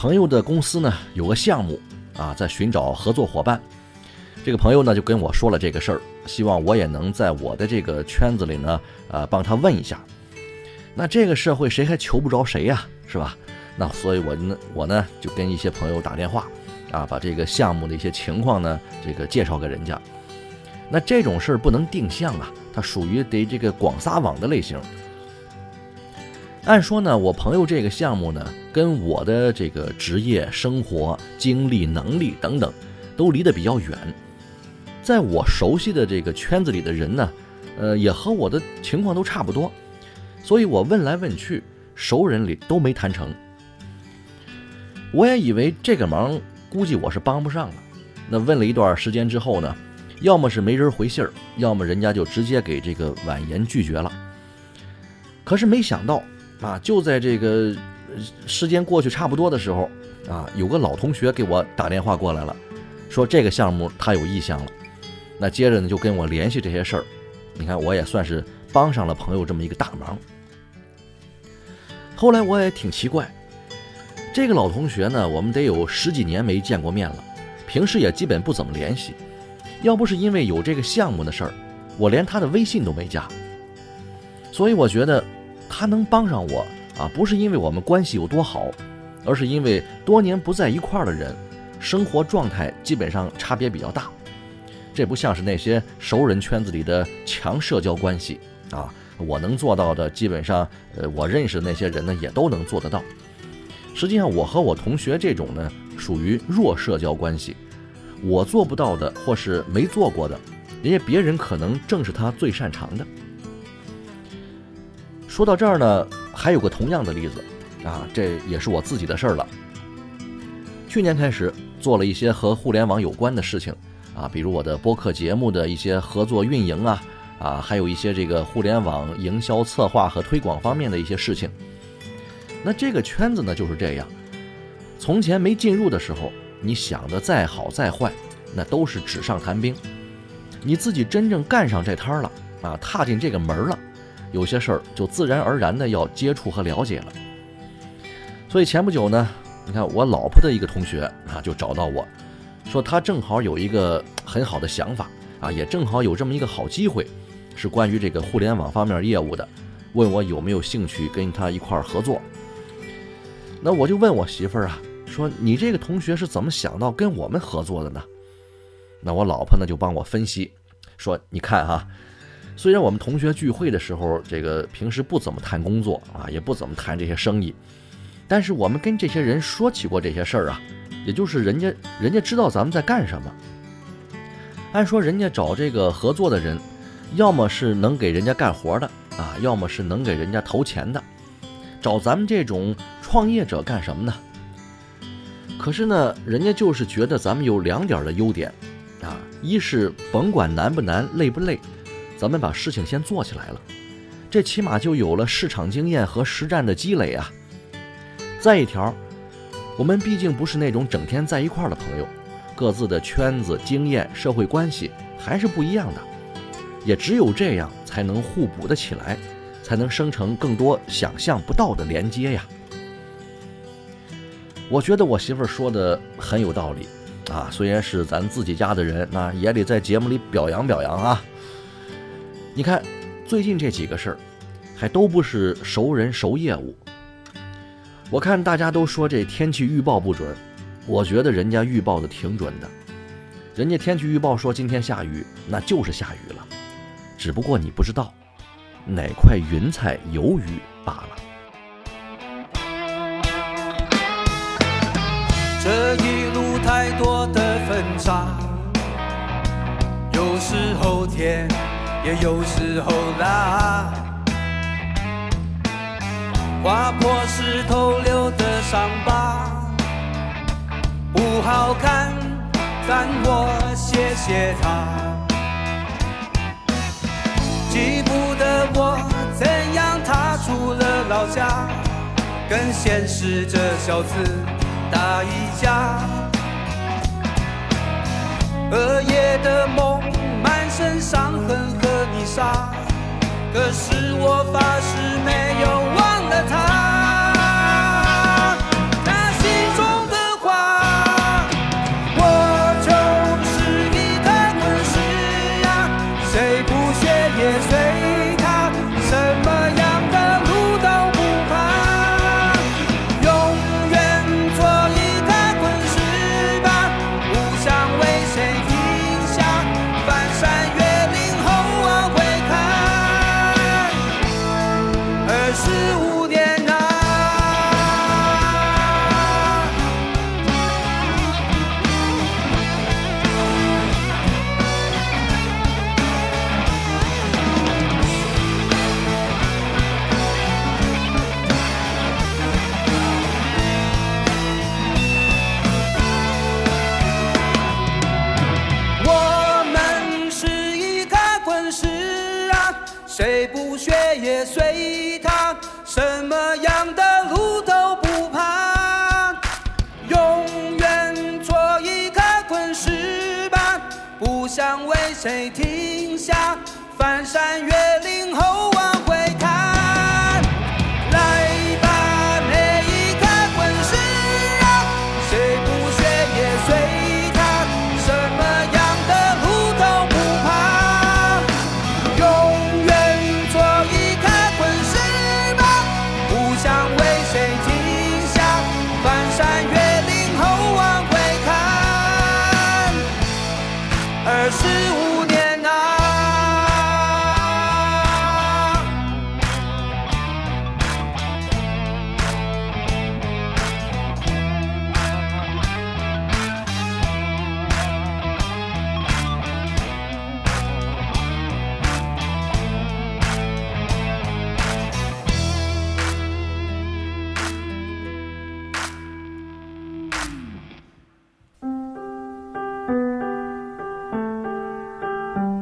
朋友的公司呢有个项目啊，在寻找合作伙伴。这个朋友呢就跟我说了这个事儿，希望我也能在我的这个圈子里呢，呃，帮他问一下。那这个社会谁还求不着谁呀，是吧？那所以我呢，我呢就跟一些朋友打电话，啊，把这个项目的一些情况呢，这个介绍给人家。那这种事儿不能定向啊。它属于得这个广撒网的类型。按说呢，我朋友这个项目呢，跟我的这个职业、生活、经历、能力等等，都离得比较远。在我熟悉的这个圈子里的人呢，呃，也和我的情况都差不多，所以我问来问去，熟人里都没谈成。我也以为这个忙估计我是帮不上了。那问了一段时间之后呢？要么是没人回信儿，要么人家就直接给这个婉言拒绝了。可是没想到啊，就在这个时间过去差不多的时候啊，有个老同学给我打电话过来了，说这个项目他有意向了。那接着呢就跟我联系这些事儿，你看我也算是帮上了朋友这么一个大忙。后来我也挺奇怪，这个老同学呢，我们得有十几年没见过面了，平时也基本不怎么联系。要不是因为有这个项目的事儿，我连他的微信都没加。所以我觉得他能帮上我啊，不是因为我们关系有多好，而是因为多年不在一块儿的人，生活状态基本上差别比较大。这不像是那些熟人圈子里的强社交关系啊，我能做到的，基本上呃我认识的那些人呢也都能做得到。实际上，我和我同学这种呢，属于弱社交关系。我做不到的，或是没做过的，人家别人可能正是他最擅长的。说到这儿呢，还有个同样的例子，啊，这也是我自己的事儿了。去年开始做了一些和互联网有关的事情，啊，比如我的播客节目的一些合作运营啊，啊，还有一些这个互联网营销策划和推广方面的一些事情。那这个圈子呢就是这样，从前没进入的时候。你想的再好再坏，那都是纸上谈兵。你自己真正干上这摊儿了啊，踏进这个门了，有些事儿就自然而然的要接触和了解了。所以前不久呢，你看我老婆的一个同学啊，就找到我说，他正好有一个很好的想法啊，也正好有这么一个好机会，是关于这个互联网方面业务的，问我有没有兴趣跟他一块儿合作。那我就问我媳妇儿啊。说你这个同学是怎么想到跟我们合作的呢？那我老婆呢就帮我分析，说你看哈，虽然我们同学聚会的时候，这个平时不怎么谈工作啊，也不怎么谈这些生意，但是我们跟这些人说起过这些事儿啊，也就是人家人家知道咱们在干什么。按说人家找这个合作的人，要么是能给人家干活的啊，要么是能给人家投钱的，找咱们这种创业者干什么呢？可是呢，人家就是觉得咱们有两点的优点，啊，一是甭管难不难、累不累，咱们把事情先做起来了，这起码就有了市场经验和实战的积累啊。再一条，我们毕竟不是那种整天在一块儿的朋友，各自的圈子、经验、社会关系还是不一样的，也只有这样才能互补的起来，才能生成更多想象不到的连接呀。我觉得我媳妇儿说的很有道理，啊，虽然是咱自己家的人，那也得在节目里表扬表扬啊。你看，最近这几个事儿，还都不是熟人熟业务。我看大家都说这天气预报不准，我觉得人家预报的挺准的。人家天气预报说今天下雨，那就是下雨了，只不过你不知道哪块云彩有雨罢了。这一路太多的分岔，有时候天，也有时候啦。划破石头留的伤疤，不好看，但我谢谢他。记不得我怎样踏出了老家，跟现实这小子打一架。二夜的梦，满身伤痕和泥沙，可是我发誓想为谁停下，翻山越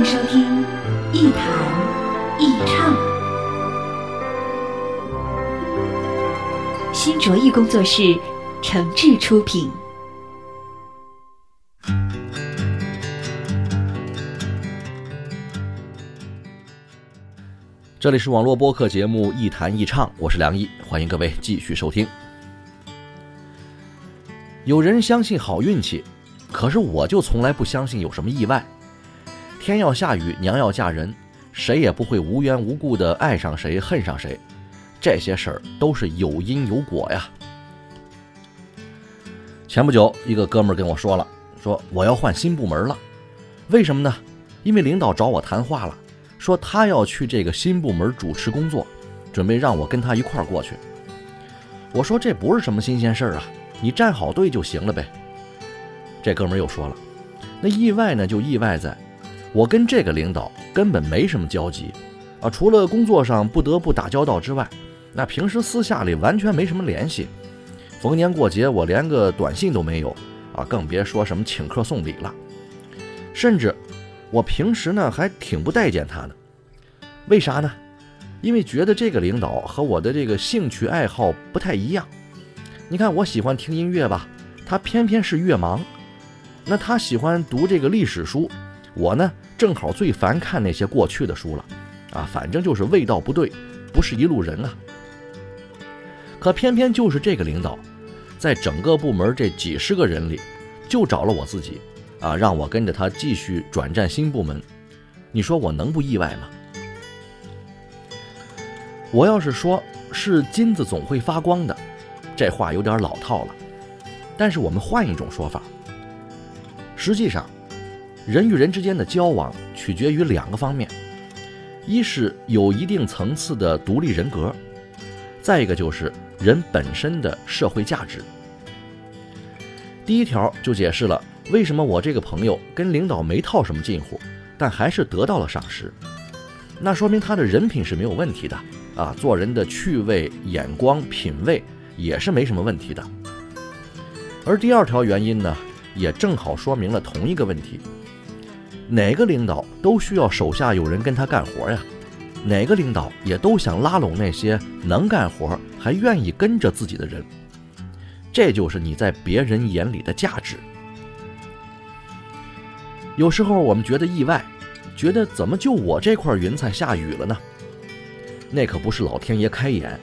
迎收听《一谈一唱》，新卓艺工作室诚挚出品。这里是网络播客节目《一谈一唱》，我是梁毅，欢迎各位继续收听。有人相信好运气，可是我就从来不相信有什么意外。天要下雨，娘要嫁人，谁也不会无缘无故的爱上谁、恨上谁，这些事儿都是有因有果呀。前不久，一个哥们儿跟我说了，说我要换新部门了，为什么呢？因为领导找我谈话了。说他要去这个新部门主持工作，准备让我跟他一块儿过去。我说这不是什么新鲜事儿啊，你站好队就行了呗。这哥们儿又说了，那意外呢就意外在，我跟这个领导根本没什么交集啊，除了工作上不得不打交道之外，那平时私下里完全没什么联系。逢年过节我连个短信都没有啊，更别说什么请客送礼了，甚至。我平时呢还挺不待见他的，为啥呢？因为觉得这个领导和我的这个兴趣爱好不太一样。你看，我喜欢听音乐吧，他偏偏是乐盲；那他喜欢读这个历史书，我呢正好最烦看那些过去的书了。啊，反正就是味道不对，不是一路人啊。可偏偏就是这个领导，在整个部门这几十个人里，就找了我自己，啊，让我跟着他继续转战新部门。你说我能不意外吗？我要是说是金子总会发光的，这话有点老套了。但是我们换一种说法，实际上，人与人之间的交往取决于两个方面。一是有一定层次的独立人格，再一个就是人本身的社会价值。第一条就解释了为什么我这个朋友跟领导没套什么近乎，但还是得到了赏识，那说明他的人品是没有问题的啊，做人的趣味、眼光、品味也是没什么问题的。而第二条原因呢，也正好说明了同一个问题。哪个领导都需要手下有人跟他干活呀？哪个领导也都想拉拢那些能干活还愿意跟着自己的人。这就是你在别人眼里的价值。有时候我们觉得意外，觉得怎么就我这块云彩下雨了呢？那可不是老天爷开眼，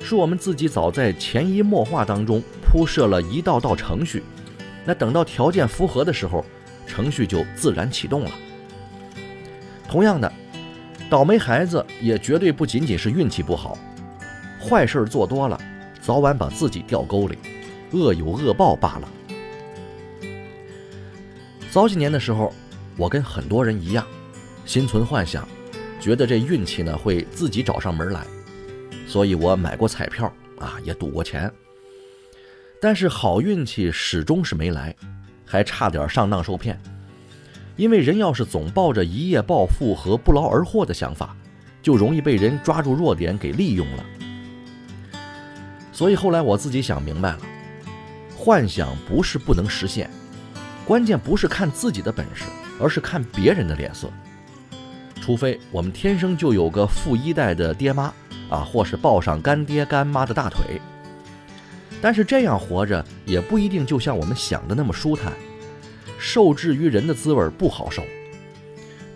是我们自己早在潜移默化当中铺设了一道道程序。那等到条件符合的时候。程序就自然启动了。同样的，倒霉孩子也绝对不仅仅是运气不好，坏事做多了，早晚把自己掉沟里，恶有恶报罢了。早几年的时候，我跟很多人一样，心存幻想，觉得这运气呢会自己找上门来，所以我买过彩票啊，也赌过钱，但是好运气始终是没来。还差点上当受骗，因为人要是总抱着一夜暴富和不劳而获的想法，就容易被人抓住弱点给利用了。所以后来我自己想明白了，幻想不是不能实现，关键不是看自己的本事，而是看别人的脸色。除非我们天生就有个富一代的爹妈啊，或是抱上干爹干妈的大腿。但是这样活着也不一定就像我们想的那么舒坦，受制于人的滋味不好受。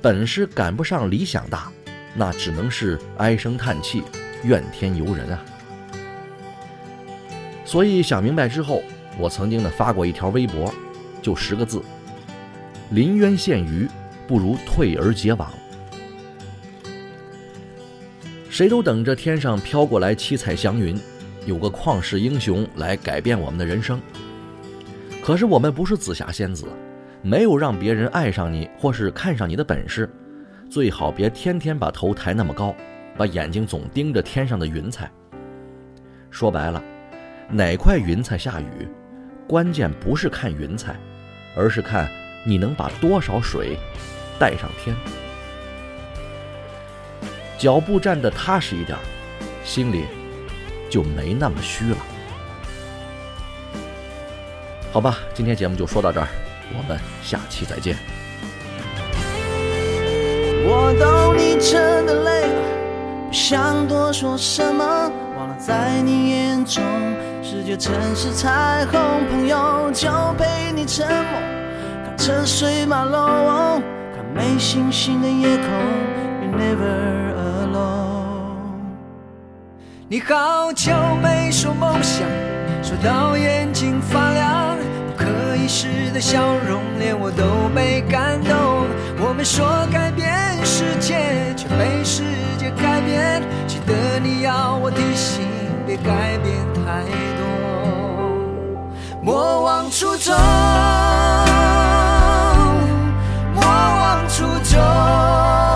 本事赶不上理想大，那只能是唉声叹气，怨天尤人啊。所以想明白之后，我曾经呢发过一条微博，就十个字：临渊羡鱼，不如退而结网。谁都等着天上飘过来七彩祥云。有个旷世英雄来改变我们的人生，可是我们不是紫霞仙子，没有让别人爱上你或是看上你的本事，最好别天天把头抬那么高，把眼睛总盯着天上的云彩。说白了，哪块云彩下雨，关键不是看云彩，而是看你能把多少水带上天。脚步站得踏实一点，心里。就没那么虚了，好吧，今天节目就说到这儿，我们下期再见。我懂你真的累，不想多说什么，忘了在你眼中，世界曾是彩虹，朋友就陪你沉默，看车水马龙，看没星星的夜空，You never alone。你好久没说梦想，说到眼睛发亮，不可一世的笑容，连我都被感动。我们说改变世界，却被世界改变。记得你要我提醒，别改变太多，莫忘初衷，莫忘初衷。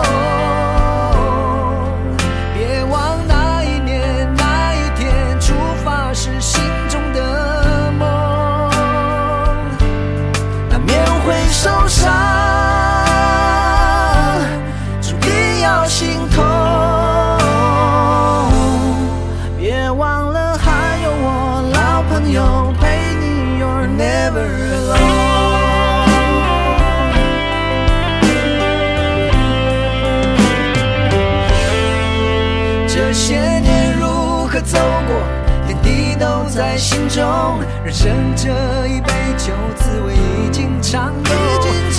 中。人生这一杯酒，滋味已经尝够。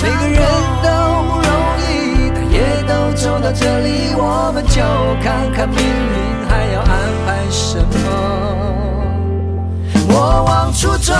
每个人都不容易，但也都走到这里，我们就看看命运还要安排什么。莫忘初衷，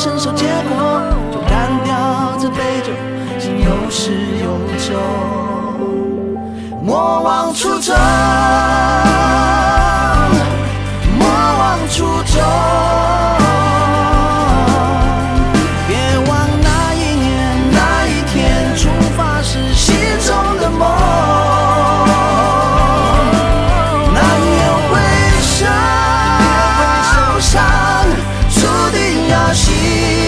承受结果。就干掉这杯酒，心有始有终。莫忘初衷。You.